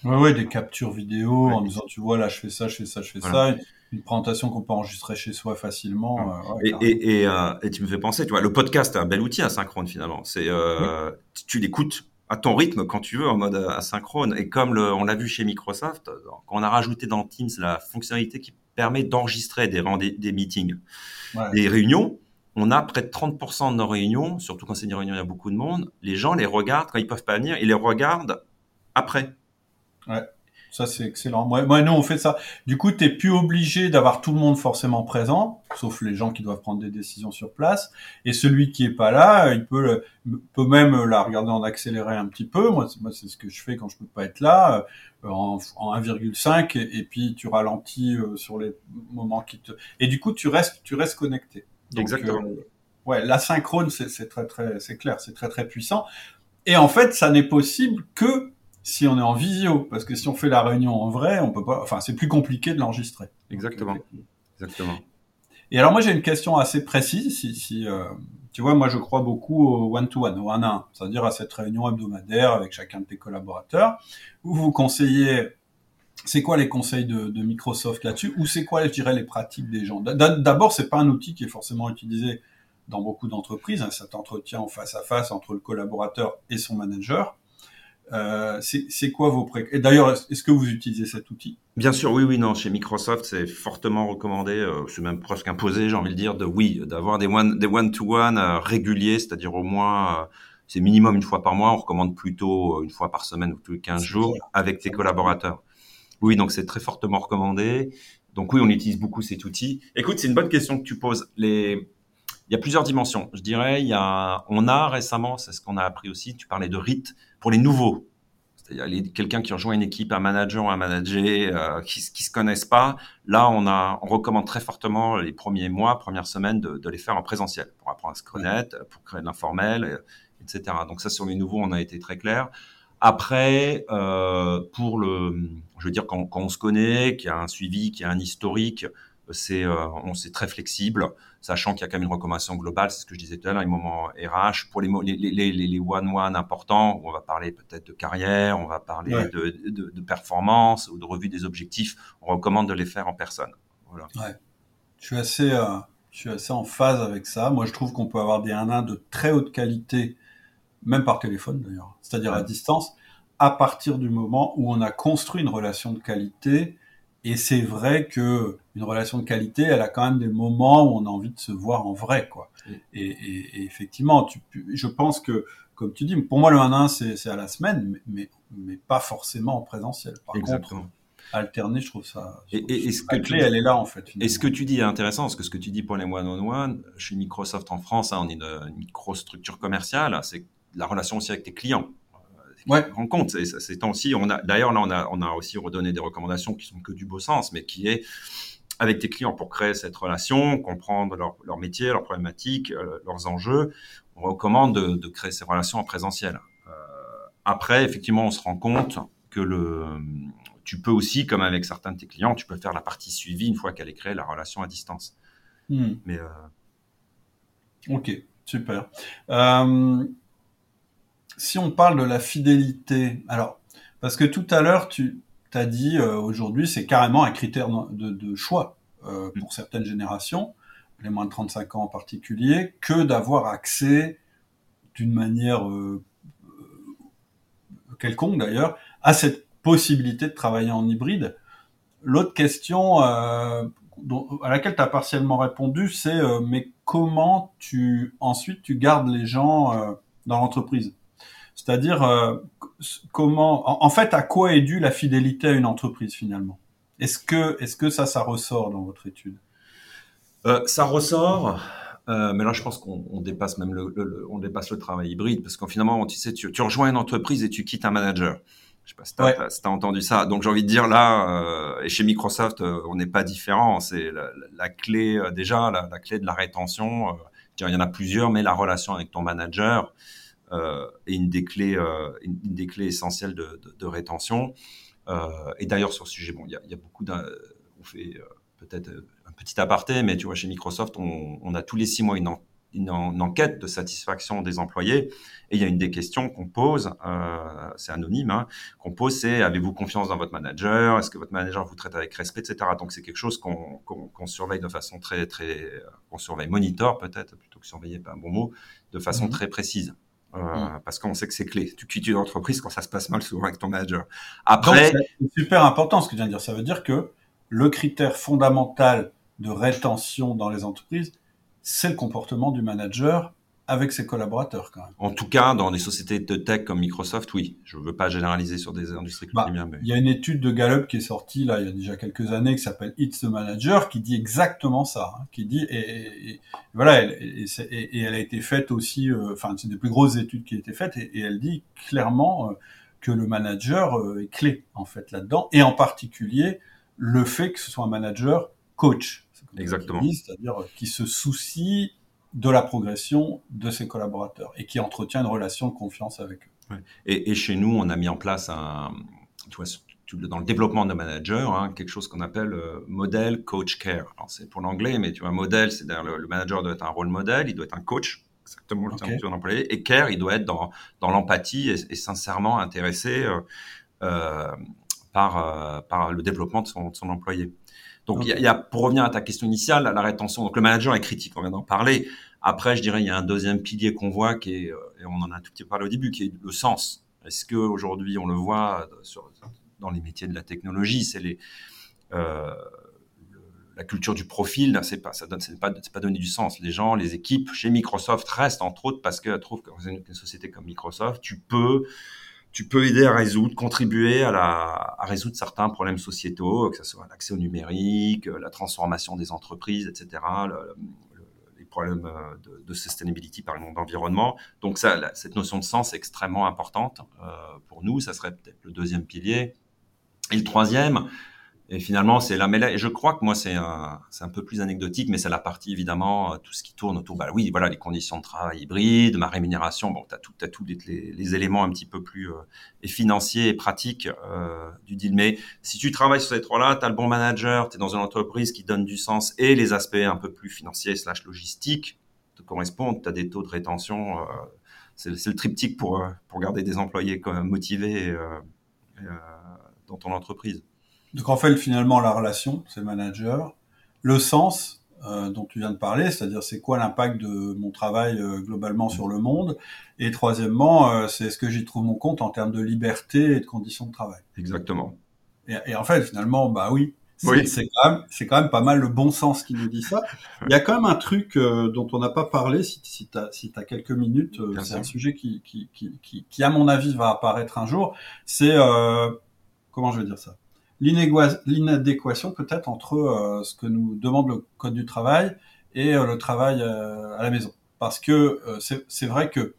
Ouais, ouais, des captures vidéo ouais. en disant, tu vois, là, je fais ça, je fais ça, je fais voilà. ça. une présentation qu'on peut enregistrer chez soi facilement.
Euh, et, et, tu me fais penser, tu vois, le podcast est un bel outil asynchrone finalement. C'est, tu l'écoutes à ton rythme quand tu veux en mode asynchrone. Et comme le, on l'a vu chez Microsoft, quand on a rajouté dans Teams la fonctionnalité qui permet d'enregistrer des, des meetings, des réunions, on a près de 30% de nos réunions, surtout quand c'est des réunions il y a beaucoup de monde, les gens les regardent quand ils peuvent pas venir, ils les regardent après.
Ouais. Ça, c'est excellent. Moi, moi, nous, on fait ça. Du coup, tu plus obligé d'avoir tout le monde forcément présent, sauf les gens qui doivent prendre des décisions sur place. Et celui qui est pas là, il peut, peut même la regarder en accéléré un petit peu. Moi, c'est ce que je fais quand je peux pas être là, euh, en, en 1,5, et, puis tu ralentis euh, sur les moments qui te... Et du coup, tu restes, tu restes connecté.
Exactement. Euh,
ouais, l'asynchrone, c'est très, très, c'est clair, c'est très, très puissant. Et en fait, ça n'est possible que si on est en visio, parce que si on fait la réunion en vrai, on peut pas. Enfin, c'est plus compliqué de l'enregistrer.
Exactement. Exactement.
Et alors moi j'ai une question assez précise. Si, si euh, tu vois, moi je crois beaucoup au one-to-one, au 1 1, c'est-à-dire à cette réunion hebdomadaire avec chacun de tes collaborateurs, où vous conseillez. C'est quoi les conseils de, de Microsoft là-dessus, ou c'est quoi, je dirais, les pratiques des gens? D'abord, c'est pas un outil qui est forcément utilisé dans beaucoup d'entreprises. Hein, cet entretien en face à face entre le collaborateur et son manager. Euh, c'est quoi vos pré... Et d'ailleurs, est-ce que vous utilisez cet outil?
Bien sûr, oui, oui, non. Chez Microsoft, c'est fortement recommandé, euh, c'est même presque imposé, j'ai envie de dire, de oui, d'avoir des one, des one-to-one euh, réguliers, c'est-à-dire au moins, c'est minimum une fois par mois. On recommande plutôt une fois par semaine ou tous les 15 jours avec tes collaborateurs. Oui, donc c'est très fortement recommandé. Donc oui, on utilise beaucoup cet outil. Écoute, c'est une bonne question que tu poses. Les, il y a plusieurs dimensions. Je dirais, il y a, on a récemment, c'est ce qu'on a appris aussi, tu parlais de RIT, pour les nouveaux. C'est-à-dire quelqu'un qui rejoint une équipe, un manager ou un manager euh, qui, qui se connaissent pas. Là, on a, on recommande très fortement les premiers mois, premières semaines de, de les faire en présentiel pour apprendre à se connaître, pour créer de l'informel, euh, etc. Donc ça, sur les nouveaux, on a été très clair. Après, euh, pour le, je veux dire, quand, quand on se connaît, qu'il y a un suivi, qu'il y a un historique, c'est euh, on c'est très flexible, sachant qu'il y a quand même une recommandation globale, c'est ce que je disais tout à l'heure, les moments RH pour les les les les one one importants où on va parler peut-être de carrière, on va parler de, de, de, performance ou de revue des objectifs, on recommande de les faire en personne. Voilà.
Ouais. Je suis assez euh, je suis assez en phase avec ça. Moi, je trouve qu'on peut avoir des 1-1 de très haute qualité, même par téléphone d'ailleurs, c'est-à-dire à distance, à partir du moment où on a construit une relation de qualité et c'est vrai que une relation de qualité, elle a quand même des moments où on a envie de se voir en vrai, quoi. Et, et, et, effectivement, tu, je pense que, comme tu dis, pour moi le 1 1 c'est à la semaine, mais, mais, pas forcément en présentiel. Par Exactement. Contre, alterner, je trouve ça.
Et, et ce que
la clé, elle est là en fait.
Et ce que tu dis est intéressant, parce que ce que tu dis pour les one on one, chez Microsoft en France, hein, on est une, une microstructure commerciale, c'est la relation aussi avec tes clients
ouais.
rend compte. Ces temps-ci, on a d'ailleurs là, on a, on a aussi redonné des recommandations qui sont que du beau sens, mais qui est avec tes clients pour créer cette relation, comprendre leur, leur métier, leurs problématiques, euh, leurs enjeux. On recommande de, de, créer ces relations en présentiel. Euh, après, effectivement, on se rend compte que le, tu peux aussi, comme avec certains de tes clients, tu peux faire la partie suivie une fois qu'elle est créée, la relation à distance.
Hmm. Mais euh... ok, super. Si on parle de la fidélité, alors, parce que tout à l'heure, tu as dit, euh, aujourd'hui, c'est carrément un critère de, choix euh, pour certaines générations, les moins de 35 ans en particulier, que d'avoir accès d'une manière euh, quelconque d'ailleurs à cette possibilité de travailler en hybride. L'autre question à laquelle tu as partiellement répondu, c'est mais comment tu ensuite tu gardes les gens dans l'entreprise? C'est-à-dire euh, comment, en, fait, à quoi est due la fidélité à une entreprise finalement? Est-ce que, est-ce que ça, ça ressort dans votre étude?
Euh, Ça ressort. Euh, mais là, je pense qu'on dépasse même le, on dépasse le travail hybride parce qu'en finalement, tu sais, tu, tu, rejoins une entreprise et tu quittes un manager. Je sais pas si tu as, as, entendu ça. Donc, j'ai envie de dire là, et chez Microsoft, on n'est pas différent. C'est la, la, clé déjà, la, la, clé de la rétention. il y en a plusieurs, mais la relation avec ton manager euh, et une des clés, euh, une, des clés essentielles de, de, de rétention. Euh, et d'ailleurs, sur ce sujet, bon, il y a, y a, beaucoup d'un, on fait peut-être un petit aparté, mais tu vois, chez Microsoft, on, on, a tous les six mois une, une, enquête de satisfaction des employés. Et il y a une des questions qu'on pose, euh, c'est anonyme, hein, qu'on pose, c'est avez-vous confiance dans votre manager? Est-ce que votre manager vous traite avec respect, etc. Donc c'est quelque chose qu'on surveille de façon très, très, qu'on surveille, monitor peut-être, plutôt que surveiller, pas un bon mot, de façon mmh. très précise. Euh, mmh. Parce qu'on sait que c'est clé. Tu quittes une entreprise quand ça se passe mal souvent avec ton manager.
Après, c'est super important ce que tu viens de dire. Ça veut dire que le critère fondamental de rétention dans les entreprises, c'est le comportement du manager avec ses collaborateurs quand même.
En tout cas, dans des sociétés de tech comme Microsoft, oui. Je ne veux pas généraliser sur des industries
bah, mais... Il y a une étude de Gallup qui est sortie là il y a déjà quelques années qui s'appelle It's the Manager qui dit exactement ça, hein, qui dit et, voilà et, elle a été faite aussi, euh, enfin c'est des plus grosses études qui ont été faites et, elle dit clairement euh, que le manager euh, est clé en fait là-dedans et en particulier le fait que ce soit un manager coach.
Exactement.
C'est-à-dire qui se soucie de la progression de ses collaborateurs et qui entretient une relation de confiance avec eux.
Et, chez nous, on a mis en place un, tu vois, dans le développement de manager, hein, quelque chose qu'on appelle euh, modèle coach care. c'est pour l'anglais, mais tu vois, modèle, c'est le, le manager doit être un rôle modèle, il doit être un coach, exactement le terme que employé, et care, il doit être dans, dans l'empathie et, sincèrement intéressé euh, euh, par, par le développement de son, de son employé. Donc, il y, a, pour revenir à ta question initiale, la rétention. Donc, le manager est critique, on vient d'en parler. Après, je dirais, il y a un deuxième pilier qu'on voit, qui est, euh, et on en a un tout petit peu parlé au début, qui est le sens. Est-ce que aujourd'hui, on le voit sur, dans les métiers de la technologie, c'est les euh, la culture du profil, c'est pas, ça donne, c'est pas, c'est pas donner du sens. Les gens, les équipes chez Microsoft restent entre autres parce qu'elles trouvent que dans une, une société comme Microsoft, tu peux tu peux aider à résoudre, contribuer à, la, à résoudre certains problèmes sociétaux, que ce soit l'accès au numérique, la transformation des entreprises, etc., les problèmes euh, de, de, sustainability par exemple d'environnement. Donc ça, cette notion de sens est extrêmement importante euh, pour nous. Ça serait peut-être le deuxième pilier. Et le troisième, et finalement, c'est là. Mais là, je crois que moi, c'est un, c'est un peu plus anecdotique, mais c'est la partie évidemment euh, tout ce qui tourne autour. Bah oui, voilà, les conditions de travail hybrides, ma rémunération. Bon, t'as tout, t'as tous les, les, éléments un petit peu plus euh, et financiers et pratiques euh, du deal. Mais si tu travailles sur ces trois-là, t'as le bon manager, t'es dans une entreprise qui donne du sens et les aspects un peu plus financiers slash logistiques te correspondent. T'as des taux de rétention. Euh, c'est, c'est le triptyque pour pour garder des employés motivés dans ton entreprise.
Donc en fait, finalement, la relation, c'est le manager. Le sens euh, dont tu viens de parler, c'est-à-dire c'est quoi l'impact de mon travail euh, globalement sur le monde? Et troisièmement, euh, c'est est-ce que j'y trouve mon compte en termes de liberté et de conditions de travail.
Exactement.
Et, et en fait, finalement, bah oui, c'est c'est quand, même, quand même pas mal le bon sens qui nous dit ça. <laughs> Il y a quand même un truc euh, dont on n'a pas parlé, si, si tu as, si quelques minutes, euh, c'est un sujet qui qui, qui, qui, qui, à mon avis, va apparaître un jour. C'est, euh, comment je vais dire ça? L'inadéquation peut-être entre euh, ce que nous demande le code du travail et euh, le travail euh, à la maison. Parce que c'est vrai que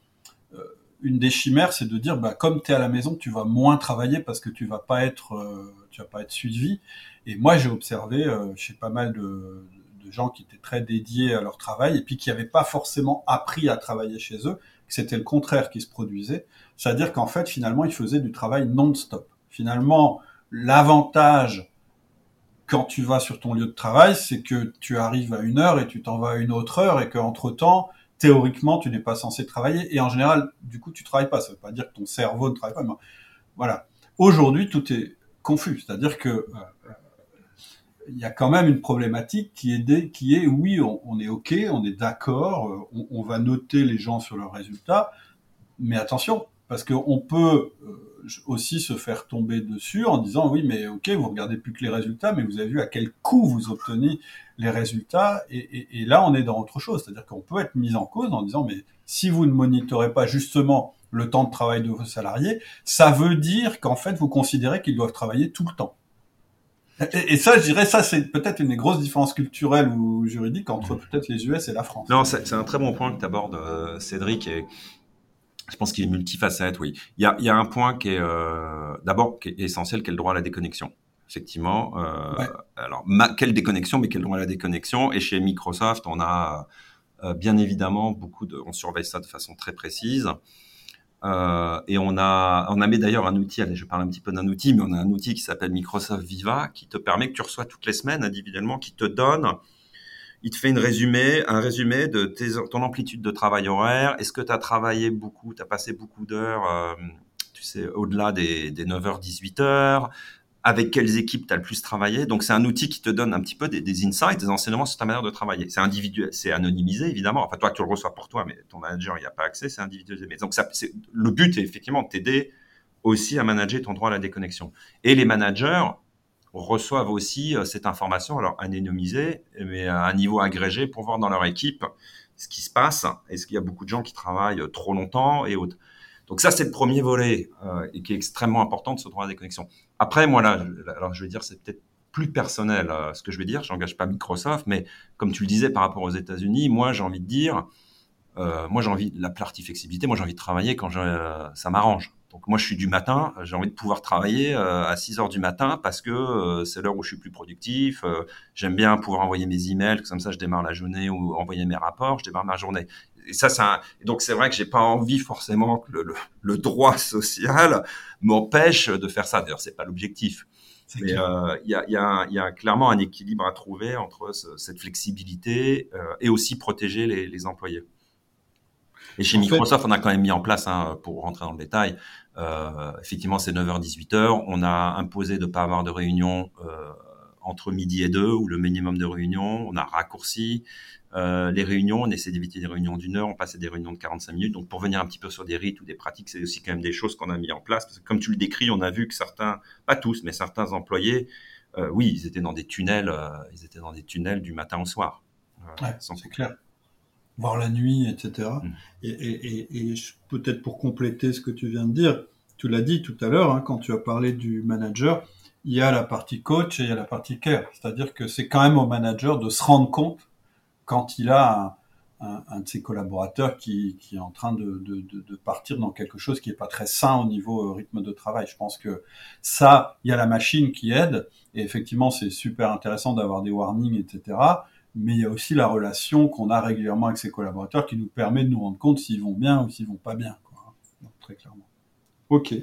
une des chimères, c'est de dire, bah, comme tu es à la maison, tu vas moins travailler parce que tu vas pas être, tu vas pas être suivi. Et moi, j'ai observé chez pas mal de, de, gens qui étaient très dédiés à leur travail et puis qui n'avaient pas forcément appris à travailler chez eux, que c'était le contraire qui se produisait. C'est-à-dire qu'en fait, finalement, ils faisaient du travail non-stop. Finalement, L'avantage quand tu vas sur ton lieu de travail, c'est que tu arrives à une heure et tu t'en vas à une autre heure et qu'entre temps, théoriquement, tu n'es pas censé travailler. Et en général, du coup, tu travailles pas. Ça veut pas dire que ton cerveau ne travaille pas. Voilà. Aujourd'hui, tout est confus. C'est-à-dire que euh, il y a quand même une problématique qui est, qui est oui, on, est OK, on est d'accord, euh, on, va noter les gens sur leurs résultats, mais attention, parce qu'on peut euh, aussi se faire tomber dessus en disant oui mais ok vous regardez plus que les résultats mais vous avez vu à quel coût vous obtenez les résultats et, et, là on est dans autre chose. C'est-à-dire qu'on peut être mis en cause en disant mais si vous ne monitorez pas justement le temps de travail de vos salariés ça veut dire qu'en fait vous considérez qu'ils doivent travailler tout le temps. Et, ça, je dirais, ça, c'est peut-être une des grosses différences culturelles ou juridiques entre peut-être les US et la France.
Non, c'est un très bon point que tu abordes, euh, Cédric, et je pense qu'il est multifacette, oui. Il y a, il y a un point qui est euh, d'abord qui est essentiel, qui est le droit à la déconnexion. Effectivement. Euh, Alors, ma, quelle déconnexion, mais quel droit à la déconnexion? Et chez Microsoft, on a euh, bien évidemment beaucoup de, on surveille ça de façon très précise. Euh, et on a, on a mis d'ailleurs un outil. Allez, je parle un petit peu d'un outil, mais on a un outil qui s'appelle Microsoft Viva, qui te permet que tu reçois toutes les semaines individuellement, qui te donne il te fait une résumé, un résumé de ton amplitude de travail horaire. Est-ce que tu as travaillé beaucoup, tu as passé beaucoup d'heures, euh, tu sais, au-delà des, des 9h, 18h avec quelles équipes tu as le plus travaillé? Donc, c'est un outil qui te donne un petit peu des, insights, des enseignements sur ta manière de travailler. C'est individuel, c'est anonymisé, évidemment. Enfin, toi, tu le reçois pour toi, mais ton manager, n'y a pas accès, c'est individualisé. Mais donc, le but est effectivement de t'aider aussi à manager ton droit à la déconnexion. Et les managers, reçoivent aussi euh, cette information, alors anonymisée, mais à un niveau agrégé pour voir dans leur équipe ce qui se passe. Est-ce qu'il y a beaucoup de gens qui travaillent trop longtemps et autres? Donc ça, c'est le premier volet euh, et qui est extrêmement important de ce droit à la déconnexion. Après, moi là, je, alors je vais dire, c'est peut-être plus personnel euh, ce que je vais dire. J'engage pas Microsoft, mais comme tu le disais par rapport aux États-Unis, moi j'ai envie de dire, euh, moi j'ai envie de la partie flexibilité. Moi j'ai envie de travailler quand ça m'arrange. Donc moi, je suis du matin, j'ai envie de pouvoir travailler euh, à 6 heures du matin parce que euh, c'est l'heure où je suis plus productif. Euh, j'aime bien pouvoir envoyer mes emails, comme ça je démarre la journée ou envoyer mes rapports, je démarre ma journée. Et ça, ça donc c'est vrai que j'ai pas envie forcément que le, le, droit social <laughs> m'empêche de faire ça. D'ailleurs, c'est pas l'objectif. Mais il y, a, y, a, y, a, clairement un équilibre à trouver entre cette flexibilité et aussi protéger les, les employés. Et chez Microsoft, on a quand même mis en place, hein, pour rentrer dans le détail, euh, effectivement, c'est 9h-18h. On a imposé de ne pas avoir de réunion euh, entre midi et deux, ou le minimum de réunions. On a raccourci euh, les réunions. On essaie d'éviter des réunions d'une heure. On passe à des réunions de 45 minutes. Donc, pour venir un petit peu sur des rites ou des pratiques, c'est aussi quand même des choses qu'on a mis en place. Parce que comme tu le décris, on a vu que certains, pas tous, mais certains employés, euh, oui, ils étaient dans des tunnels. Euh, ils étaient dans des tunnels du matin au soir.
ouais, c'est clair voir la nuit, etc. Mm. Et, peut-être pour compléter ce que tu viens de dire, tu l'as dit tout à l'heure, hein, quand tu as parlé du manager, il y a la partie coach et il y a la partie care. C'est-à-dire que c'est quand même au manager de se rendre compte quand il a un, de ses collaborateurs qui, est en train de, partir dans quelque chose qui n'est pas très sain au niveau euh, rythme de travail. Je pense que ça, il y a la machine qui aide. Et effectivement, c'est super intéressant d'avoir des warnings, etc mais il y a aussi la relation qu'on a régulièrement avec ses collaborateurs qui nous permet de nous rendre compte s'ils vont bien ou s'ils vont pas bien, quoi. très clairement. Ok.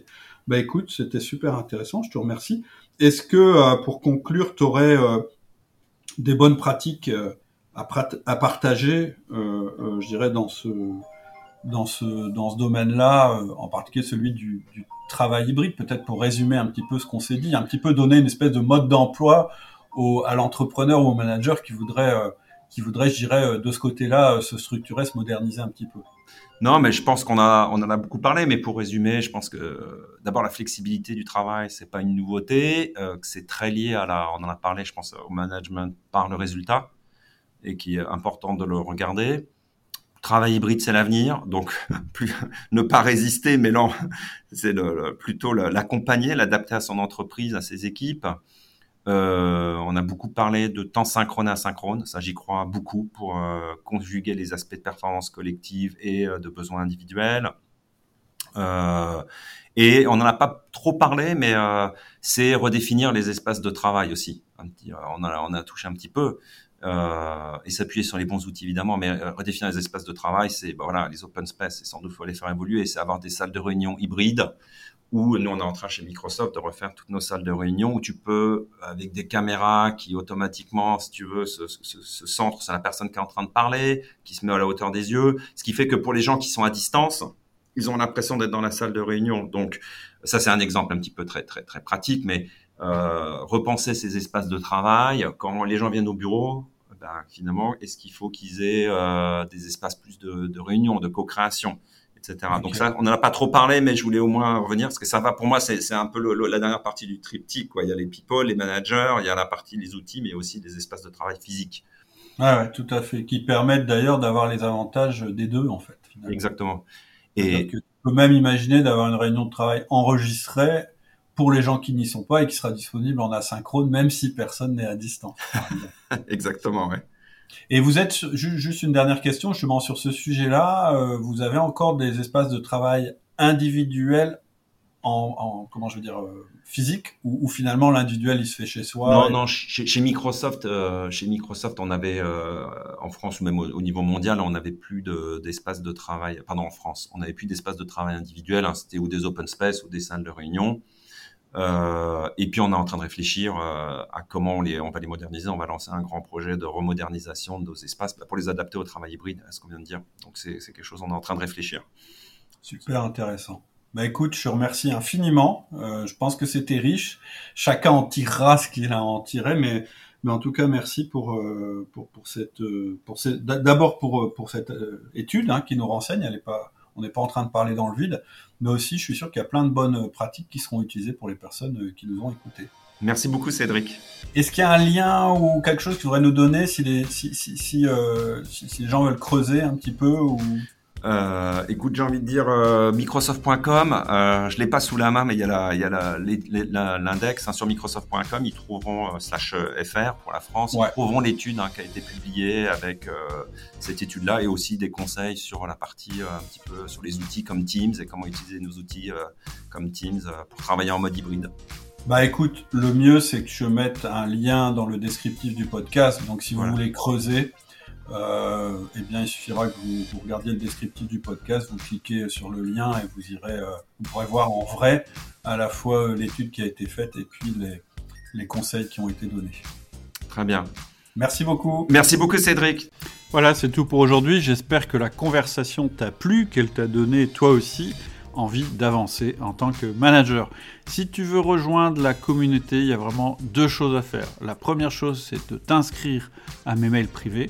Bah écoute, c'était super intéressant, je te remercie. Est-ce que, euh, pour conclure, tu aurais euh, des bonnes pratiques euh, à, partager, je dirais, dans ce, domaine-là, en particulier celui du travail hybride, peut-être pour résumer un petit peu ce qu'on s'est dit, un petit peu donner une espèce de mode d'emploi à l'entrepreneur ou au manager qui voudrait, euh, qui voudrait, je dirais, euh, de ce côté-là, euh, se structurer, se moderniser un petit peu.
Non, mais je pense qu'on en a beaucoup parlé. Mais pour résumer, je pense que d'abord la flexibilité du travail, c'est pas une nouveauté, que c'est très lié à la, on en a parlé, je pense, au management par le résultat et qui est important de le regarder. Travail hybride, c'est l'avenir, donc <laughs> ne pas résister, mais non, <laughs> c'est plutôt l'accompagner, l'adapter à son entreprise, à ses équipes. Euh, on a beaucoup parlé de temps synchrone asynchrone. Ça, j'y crois beaucoup pour euh, conjuguer les aspects de performance collective et euh, de besoins individuels. et on n'en a pas trop parlé, mais c'est redéfinir les espaces de travail aussi. on, a, on a touché un petit peu. et s'appuyer sur les bons outils évidemment, mais redéfinir les espaces de travail, c'est bah, voilà les open space, c'est sans doute faut les faire évoluer, c'est avoir des salles de réunion hybrides où nous on est en train chez Microsoft de refaire toutes nos salles de réunion où tu peux avec des caméras qui automatiquement si tu veux se, centrent sur la personne qui est en train de parler, qui se met à la hauteur des yeux, ce qui fait que pour les gens qui sont à distance, ils ont l'impression d'être dans la salle de réunion. Donc ça c'est un exemple un petit peu très très très pratique, mais euh, repenser ces espaces de travail quand les gens viennent au bureau. Ben, finalement, est-ce qu'il faut qu'ils aient euh, des espaces plus de, de réunion, de co-création? Donc ça, on n'en a pas trop parlé, mais je voulais au moins revenir parce que ça va. Pour moi, c'est un peu la dernière partie du triptyque. Quoi. Il y a les people, les managers, il y a la partie les outils, mais aussi des espaces de travail physiques.
Ouais, tout à fait, qui permettent d'ailleurs d'avoir les avantages des deux en fait.
Exactement.
Et tu peux même imaginer d'avoir une réunion de travail enregistrée pour les gens qui n'y sont pas et qui sera disponible en asynchrone, même si personne n'est à distance. <laughs>
Exactement, ouais.
Et vous êtes juste une dernière question justement sur ce sujet-là. Euh, vous avez encore des espaces de travail individuels en, en comment je veux dire euh, physique ou, finalement l'individuel il se fait chez soi
Non, non. Chez, chez Microsoft, euh, chez Microsoft, on avait en France ou même au, niveau mondial, on n'avait plus d'espace de, travail. Pardon, en France, on n'avait plus d'espace de travail individuel. Hein, C'était ou des open space ou des salles de réunion. Et puis on est en train de réfléchir à comment on, les, on va les moderniser. On va lancer un grand projet de remodernisation de nos espaces pour les adapter au travail hybride, à ce qu'on vient de dire. Donc c'est quelque chose, on est en train de réfléchir.
Super intéressant. Bah écoute, je te remercie infiniment. je pense que c'était riche. Chacun en tirera ce qu'il a en tiré, mais mais en tout cas, merci pour euh, pour, pour cette euh, pour cette d'abord pour euh, pour cette étude hein, qui nous renseigne. Elle est pas on n'est pas en train de parler dans le vide, mais aussi je suis sûr qu'il y a plein de bonnes pratiques qui seront utilisées pour les personnes qui nous ont écoutés.
Merci beaucoup Cédric.
Est-ce qu'il y a un lien ou quelque chose que tu voudrais nous donner si les, si, si, si, si les gens veulent creuser un petit peu ou...
Euh, écoute, j'ai envie de dire euh, Microsoft.com. Euh, je l'ai pas sous la main, mais il y a il y a l'index hein, sur Microsoft.com. Ils trouveront euh, slash euh, fr pour la France. Ils trouveront l'étude hein, qui a été publiée avec cette étude-là et aussi des conseils sur la partie un petit peu sur les outils comme Teams et comment utiliser nos outils comme Teams pour travailler en mode hybride.
Bah écoute, le mieux c'est que je mette un lien dans le descriptif du podcast. Donc si vous voulez creuser, euh, eh bien, il suffira que vous, vous, regardiez le descriptif du podcast, vous cliquez sur le lien et vous irez, euh, vous pourrez voir en vrai à la fois l'étude qui a été faite et puis les, les conseils qui ont été donnés.
Très bien.
Merci beaucoup.
Merci beaucoup, Cédric.
Voilà, c'est tout pour aujourd'hui. J'espère que la conversation t'a plu, qu'elle t'a donné toi aussi envie d'avancer en tant que manager. Si tu veux rejoindre la communauté, il y a vraiment deux choses à faire. La première chose, c'est de t'inscrire à mes mails privés.